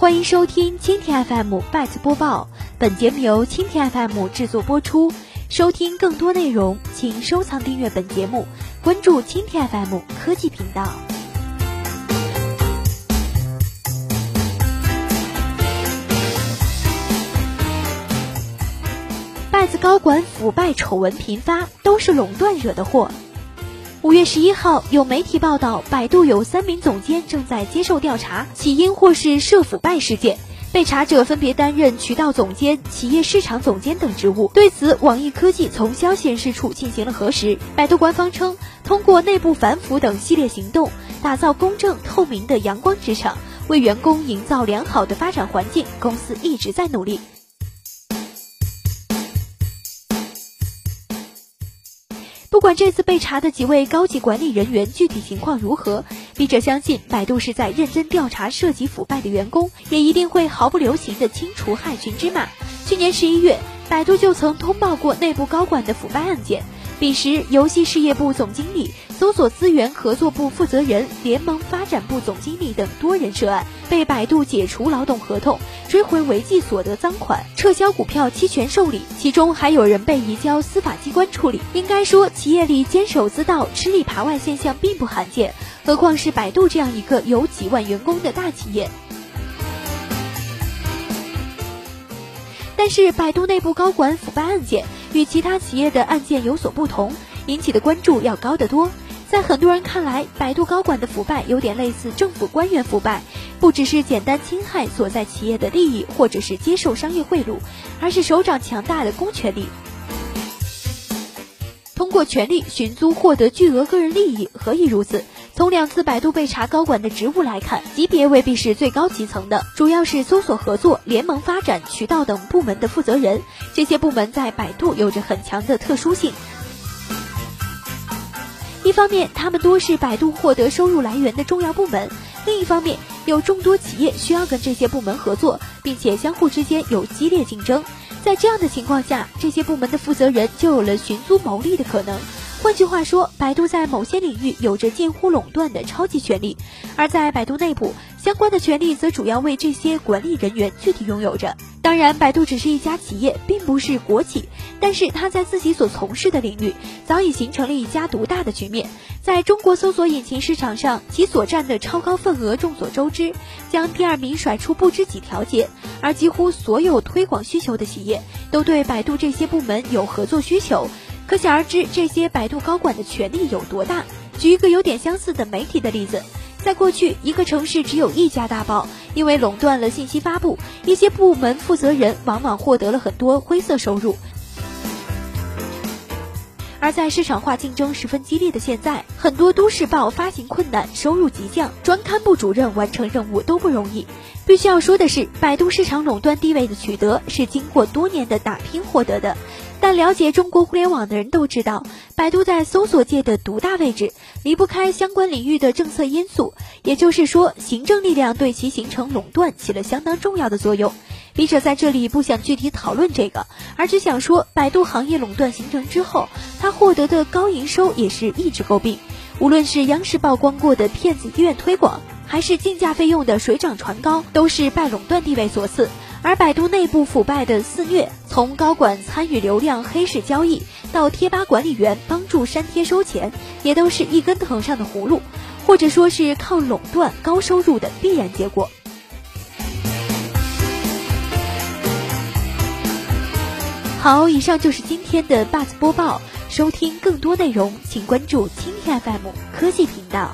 欢迎收听蜻蜓 FM 拜次播报，本节目由蜻蜓 FM 制作播出。收听更多内容，请收藏订阅本节目，关注蜻蜓 FM 科技频道。拜子高管腐败丑闻频发，都是垄断惹的祸。五月十一号，有媒体报道，百度有三名总监正在接受调查，起因或是涉腐败事件。被查者分别担任渠道总监、企业市场总监等职务。对此，网易科技从消息人士处进行了核实。百度官方称，通过内部反腐等系列行动，打造公正透明的阳光职场，为员工营造良好的发展环境，公司一直在努力。不管这次被查的几位高级管理人员具体情况如何，笔者相信百度是在认真调查涉及腐败的员工，也一定会毫不留情的清除害群之马。去年十一月，百度就曾通报过内部高管的腐败案件。彼时，游戏事业部总经理、搜索资源合作部负责人、联盟发展部总经理等多人涉案，被百度解除劳动合同、追回违纪所得赃款、撤销股票期权受理，其中还有人被移交司法机关处理。应该说，企业里监守自盗、吃里扒外现象并不罕见，何况是百度这样一个有几万员工的大企业。但是，百度内部高管腐败案件与其他企业的案件有所不同，引起的关注要高得多。在很多人看来，百度高管的腐败有点类似政府官员腐败，不只是简单侵害所在企业的利益，或者是接受商业贿赂，而是手掌强大的公权力，通过权力寻租获得巨额个人利益。何以如此？从两次百度被查高管的职务来看，级别未必是最高级层的，主要是搜索合作、联盟发展、渠道等部门的负责人。这些部门在百度有着很强的特殊性。一方面，他们多是百度获得收入来源的重要部门；另一方面，有众多企业需要跟这些部门合作，并且相互之间有激烈竞争。在这样的情况下，这些部门的负责人就有了寻租牟利的可能。换句话说，百度在某些领域有着近乎垄断的超级权利，而在百度内部，相关的权利则主要为这些管理人员具体拥有着。当然，百度只是一家企业，并不是国企，但是它在自己所从事的领域早已形成了一家独大的局面。在中国搜索引擎市场上，其所占的超高份额众所周知，将第二名甩出不知几条街。而几乎所有推广需求的企业都对百度这些部门有合作需求。可想而知，这些百度高管的权力有多大。举一个有点相似的媒体的例子，在过去，一个城市只有一家大报，因为垄断了信息发布，一些部门负责人往往获得了很多灰色收入。而在市场化竞争十分激烈的现在，很多都市报发行困难，收入急降，专刊部主任完成任务都不容易。必须要说的是，百度市场垄断地位的取得是经过多年的打拼获得的。但了解中国互联网的人都知道，百度在搜索界的独大位置离不开相关领域的政策因素，也就是说，行政力量对其形成垄断起了相当重要的作用。笔者在这里不想具体讨论这个，而只想说，百度行业垄断形成之后，它获得的高营收也是一直诟病。无论是央视曝光过的骗子医院推广，还是竞价费用的水涨船高，都是拜垄断地位所赐。而百度内部腐败的肆虐，从高管参与流量黑市交易，到贴吧管理员帮助删帖收钱，也都是一根藤上的葫芦，或者说是靠垄断高收入的必然结果。好，以上就是今天的 Buzz 播报。收听更多内容，请关注蜻蜓 FM 科技频道。